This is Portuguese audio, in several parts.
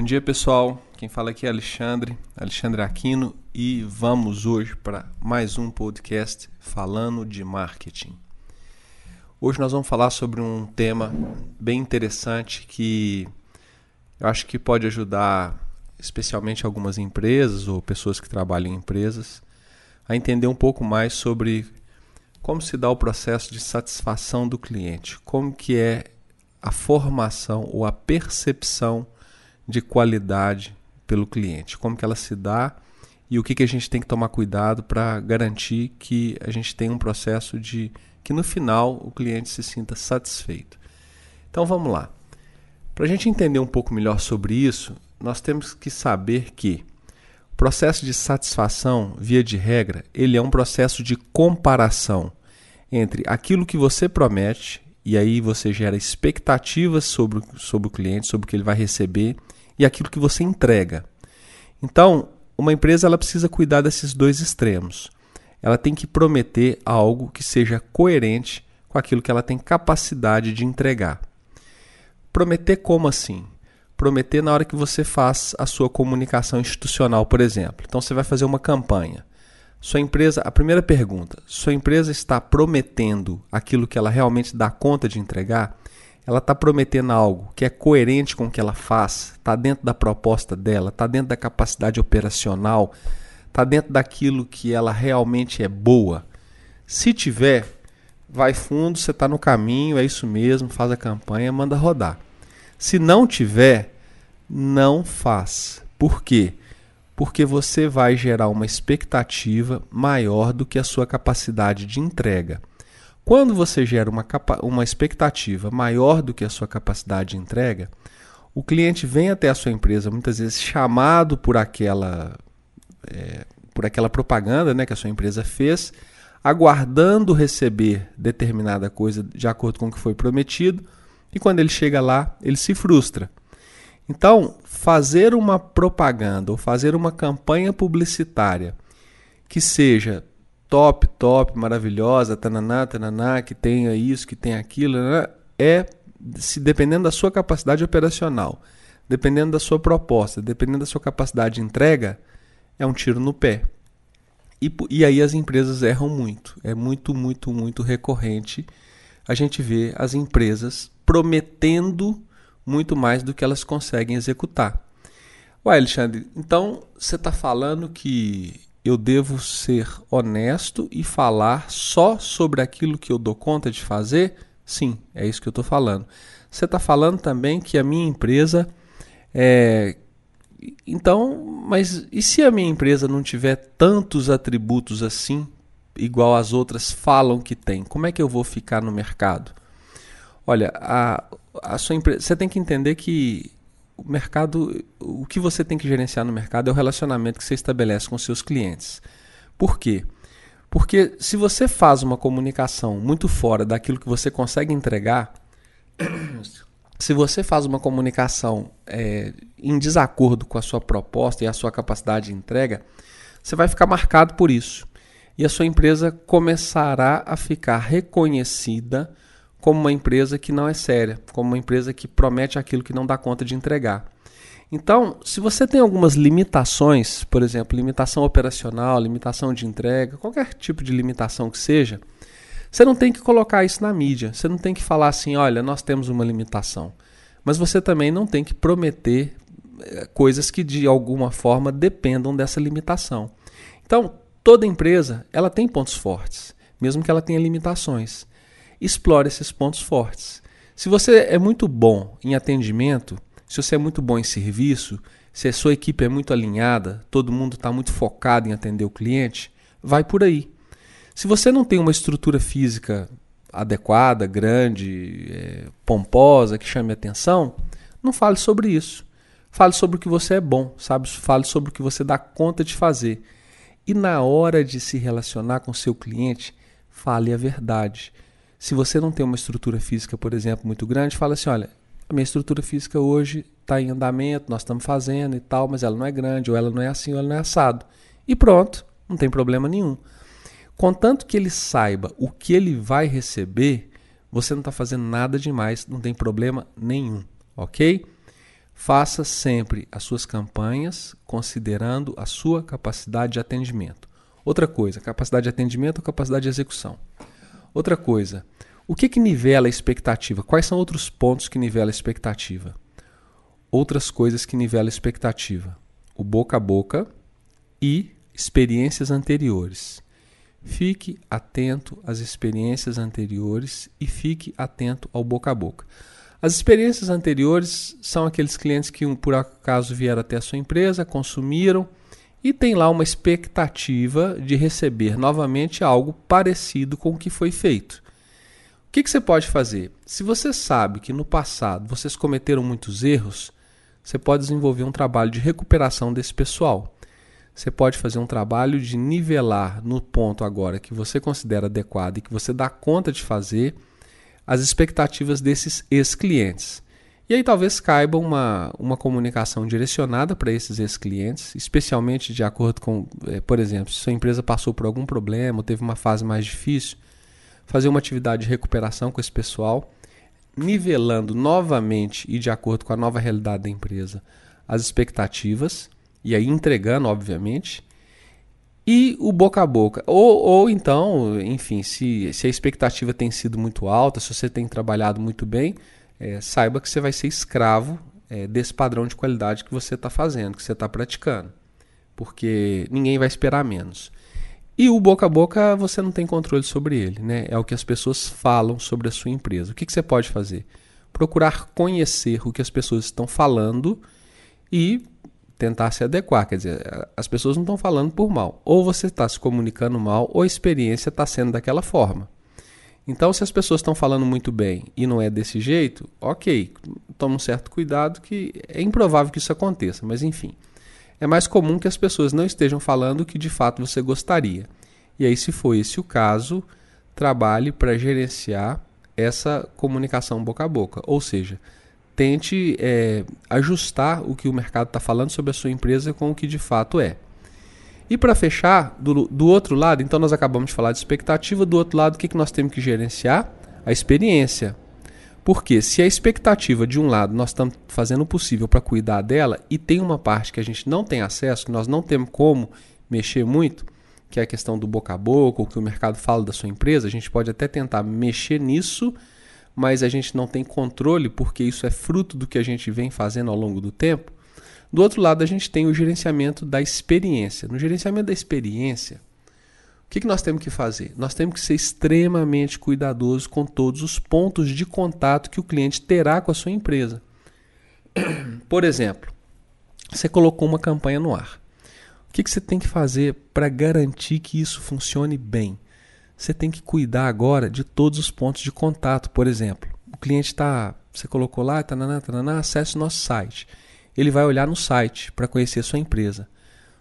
Bom dia, pessoal. Quem fala aqui é Alexandre, Alexandre Aquino, e vamos hoje para mais um podcast falando de marketing. Hoje nós vamos falar sobre um tema bem interessante que eu acho que pode ajudar especialmente algumas empresas ou pessoas que trabalham em empresas a entender um pouco mais sobre como se dá o processo de satisfação do cliente, como que é a formação ou a percepção de qualidade pelo cliente, como que ela se dá e o que, que a gente tem que tomar cuidado para garantir que a gente tenha um processo de que no final o cliente se sinta satisfeito. Então vamos lá. Para a gente entender um pouco melhor sobre isso, nós temos que saber que o processo de satisfação, via de regra, ele é um processo de comparação entre aquilo que você promete e aí você gera expectativas sobre, sobre o cliente, sobre o que ele vai receber e aquilo que você entrega. Então, uma empresa ela precisa cuidar desses dois extremos. Ela tem que prometer algo que seja coerente com aquilo que ela tem capacidade de entregar. Prometer como assim? Prometer na hora que você faz a sua comunicação institucional, por exemplo. Então você vai fazer uma campanha. Sua empresa, a primeira pergunta, sua empresa está prometendo aquilo que ela realmente dá conta de entregar? Ela está prometendo algo que é coerente com o que ela faz, está dentro da proposta dela, está dentro da capacidade operacional, está dentro daquilo que ela realmente é boa. Se tiver, vai fundo, você está no caminho, é isso mesmo, faz a campanha, manda rodar. Se não tiver, não faz. Por quê? Porque você vai gerar uma expectativa maior do que a sua capacidade de entrega. Quando você gera uma, uma expectativa maior do que a sua capacidade de entrega, o cliente vem até a sua empresa muitas vezes chamado por aquela, é, por aquela propaganda né, que a sua empresa fez, aguardando receber determinada coisa de acordo com o que foi prometido, e quando ele chega lá, ele se frustra. Então, fazer uma propaganda ou fazer uma campanha publicitária que seja top, top, maravilhosa, tananá, tananá, que tenha isso, que tenha aquilo, né? é se dependendo da sua capacidade operacional, dependendo da sua proposta, dependendo da sua capacidade de entrega, é um tiro no pé. E, e aí as empresas erram muito. É muito, muito, muito recorrente a gente vê as empresas prometendo muito mais do que elas conseguem executar. Ué, Alexandre, então você está falando que eu devo ser honesto e falar só sobre aquilo que eu dou conta de fazer? Sim, é isso que eu estou falando. Você está falando também que a minha empresa é. Então, mas e se a minha empresa não tiver tantos atributos assim, igual as outras falam que tem? Como é que eu vou ficar no mercado? Olha, a, a sua empresa, você tem que entender que o mercado, o que você tem que gerenciar no mercado é o relacionamento que você estabelece com seus clientes. Por quê? Porque se você faz uma comunicação muito fora daquilo que você consegue entregar, se você faz uma comunicação é, em desacordo com a sua proposta e a sua capacidade de entrega, você vai ficar marcado por isso. E a sua empresa começará a ficar reconhecida como uma empresa que não é séria, como uma empresa que promete aquilo que não dá conta de entregar. Então, se você tem algumas limitações, por exemplo, limitação operacional, limitação de entrega, qualquer tipo de limitação que seja, você não tem que colocar isso na mídia. Você não tem que falar assim, olha, nós temos uma limitação. Mas você também não tem que prometer eh, coisas que de alguma forma dependam dessa limitação. Então, toda empresa, ela tem pontos fortes, mesmo que ela tenha limitações explore esses pontos fortes. Se você é muito bom em atendimento, se você é muito bom em serviço, se a sua equipe é muito alinhada, todo mundo está muito focado em atender o cliente, vai por aí. Se você não tem uma estrutura física adequada, grande, é, pomposa, que chame atenção, não fale sobre isso. Fale sobre o que você é bom, sabe? Fale sobre o que você dá conta de fazer. E na hora de se relacionar com seu cliente, fale a verdade. Se você não tem uma estrutura física, por exemplo, muito grande, fala assim: olha, a minha estrutura física hoje está em andamento, nós estamos fazendo e tal, mas ela não é grande, ou ela não é assim, ou ela não é assado. E pronto, não tem problema nenhum. Contanto que ele saiba o que ele vai receber, você não está fazendo nada demais, não tem problema nenhum, ok? Faça sempre as suas campanhas considerando a sua capacidade de atendimento. Outra coisa, capacidade de atendimento ou capacidade de execução. Outra coisa, o que, que nivela a expectativa? Quais são outros pontos que nivela a expectativa? Outras coisas que nivelam a expectativa: o boca a boca e experiências anteriores. Fique atento às experiências anteriores e fique atento ao boca a boca. As experiências anteriores são aqueles clientes que por acaso vieram até a sua empresa, consumiram e tem lá uma expectativa de receber novamente algo parecido com o que foi feito. O que, que você pode fazer? Se você sabe que no passado vocês cometeram muitos erros, você pode desenvolver um trabalho de recuperação desse pessoal. Você pode fazer um trabalho de nivelar no ponto agora que você considera adequado e que você dá conta de fazer as expectativas desses ex-clientes. E aí talvez caiba uma, uma comunicação direcionada para esses ex-clientes, especialmente de acordo com, eh, por exemplo, se sua empresa passou por algum problema ou teve uma fase mais difícil, fazer uma atividade de recuperação com esse pessoal, nivelando novamente e de acordo com a nova realidade da empresa as expectativas, e aí entregando, obviamente, e o boca a boca. Ou, ou então, enfim, se, se a expectativa tem sido muito alta, se você tem trabalhado muito bem, é, saiba que você vai ser escravo é, desse padrão de qualidade que você está fazendo, que você está praticando. Porque ninguém vai esperar menos. E o boca a boca você não tem controle sobre ele, né? É o que as pessoas falam sobre a sua empresa. O que, que você pode fazer? Procurar conhecer o que as pessoas estão falando e tentar se adequar. Quer dizer, as pessoas não estão falando por mal. Ou você está se comunicando mal, ou a experiência está sendo daquela forma. Então, se as pessoas estão falando muito bem e não é desse jeito, ok, toma um certo cuidado que é improvável que isso aconteça, mas enfim. É mais comum que as pessoas não estejam falando o que de fato você gostaria. E aí, se for esse o caso, trabalhe para gerenciar essa comunicação boca a boca. Ou seja, tente é, ajustar o que o mercado está falando sobre a sua empresa com o que de fato é. E para fechar, do, do outro lado, então nós acabamos de falar de expectativa, do outro lado, o que, que nós temos que gerenciar? A experiência. Porque se a expectativa de um lado nós estamos fazendo o possível para cuidar dela e tem uma parte que a gente não tem acesso, que nós não temos como mexer muito, que é a questão do boca a boca, o que o mercado fala da sua empresa, a gente pode até tentar mexer nisso, mas a gente não tem controle porque isso é fruto do que a gente vem fazendo ao longo do tempo. Do outro lado, a gente tem o gerenciamento da experiência. No gerenciamento da experiência, o que, que nós temos que fazer? Nós temos que ser extremamente cuidadosos com todos os pontos de contato que o cliente terá com a sua empresa. Por exemplo, você colocou uma campanha no ar. O que, que você tem que fazer para garantir que isso funcione bem? Você tem que cuidar agora de todos os pontos de contato. Por exemplo, o cliente está. Você colocou lá, tananá, tananá, acesse nosso site ele vai olhar no site para conhecer sua empresa.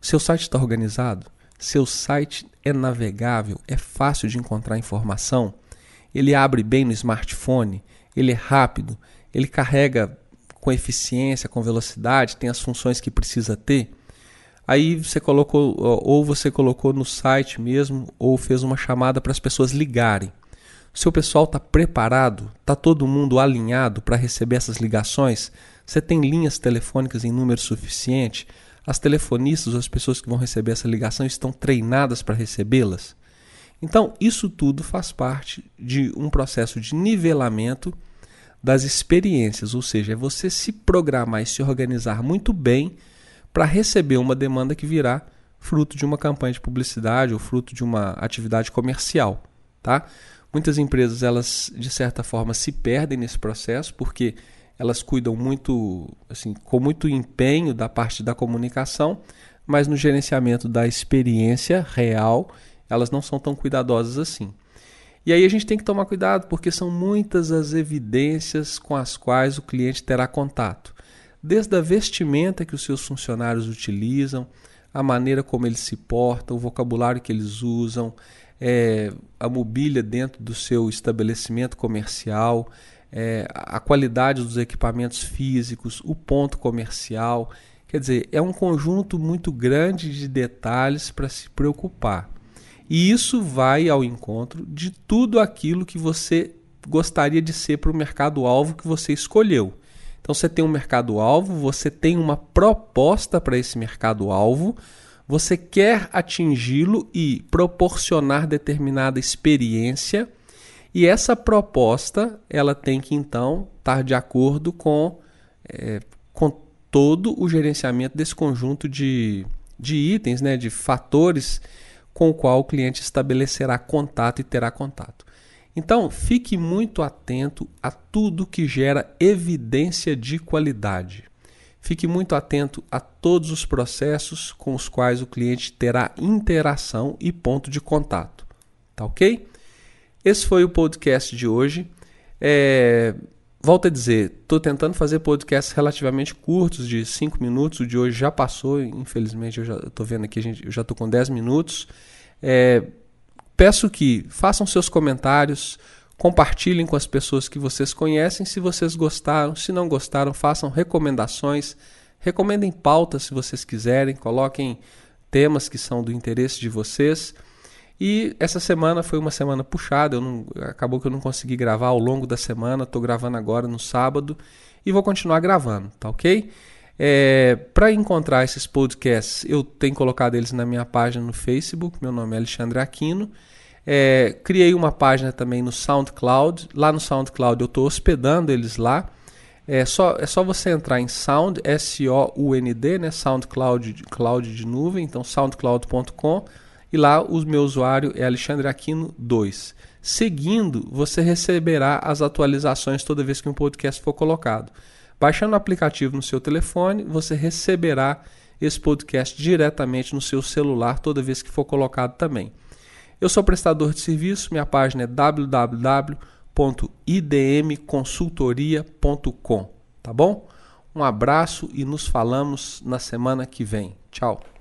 Seu site está organizado? Seu site é navegável? É fácil de encontrar informação? Ele abre bem no smartphone? Ele é rápido? Ele carrega com eficiência, com velocidade? Tem as funções que precisa ter? Aí você colocou, ou você colocou no site mesmo, ou fez uma chamada para as pessoas ligarem. Seu pessoal está preparado? Está todo mundo alinhado para receber essas ligações? Você tem linhas telefônicas em número suficiente? As telefonistas, as pessoas que vão receber essa ligação, estão treinadas para recebê-las? Então, isso tudo faz parte de um processo de nivelamento das experiências, ou seja, é você se programar e se organizar muito bem para receber uma demanda que virá fruto de uma campanha de publicidade ou fruto de uma atividade comercial, tá? Muitas empresas elas de certa forma se perdem nesse processo porque elas cuidam muito, assim, com muito empenho da parte da comunicação, mas no gerenciamento da experiência real, elas não são tão cuidadosas assim. E aí a gente tem que tomar cuidado, porque são muitas as evidências com as quais o cliente terá contato. Desde a vestimenta que os seus funcionários utilizam, a maneira como eles se portam, o vocabulário que eles usam, é, a mobília dentro do seu estabelecimento comercial, é, a qualidade dos equipamentos físicos, o ponto comercial. Quer dizer, é um conjunto muito grande de detalhes para se preocupar. E isso vai ao encontro de tudo aquilo que você gostaria de ser para o mercado-alvo que você escolheu. Então você tem um mercado-alvo, você tem uma proposta para esse mercado-alvo, você quer atingi-lo e proporcionar determinada experiência, e essa proposta ela tem que então estar de acordo com, é, com todo o gerenciamento desse conjunto de, de itens, né, de fatores com o qual o cliente estabelecerá contato e terá contato. Então, fique muito atento a tudo que gera evidência de qualidade. Fique muito atento a todos os processos com os quais o cliente terá interação e ponto de contato. Tá ok? Esse foi o podcast de hoje. É, volto a dizer, estou tentando fazer podcasts relativamente curtos, de 5 minutos. O de hoje já passou, infelizmente, eu já estou vendo aqui, gente, eu já estou com 10 minutos. É, peço que façam seus comentários, compartilhem com as pessoas que vocês conhecem. Se vocês gostaram, se não gostaram, façam recomendações. Recomendem pautas se vocês quiserem, coloquem temas que são do interesse de vocês. E essa semana foi uma semana puxada, não, acabou que eu não consegui gravar ao longo da semana, estou gravando agora no sábado e vou continuar gravando, tá ok? É, Para encontrar esses podcasts, eu tenho colocado eles na minha página no Facebook, meu nome é Alexandre Aquino. É, criei uma página também no SoundCloud. Lá no SoundCloud eu estou hospedando eles lá. É só, é só você entrar em Sound, S-O-U-N-D, né? SoundCloud cloud de nuvem, então soundcloud.com e lá o meu usuário é Alexandre Aquino 2. Seguindo, você receberá as atualizações toda vez que um podcast for colocado. Baixando o aplicativo no seu telefone, você receberá esse podcast diretamente no seu celular toda vez que for colocado também. Eu sou prestador de serviço, minha página é www.idmconsultoria.com, tá bom? Um abraço e nos falamos na semana que vem. Tchau.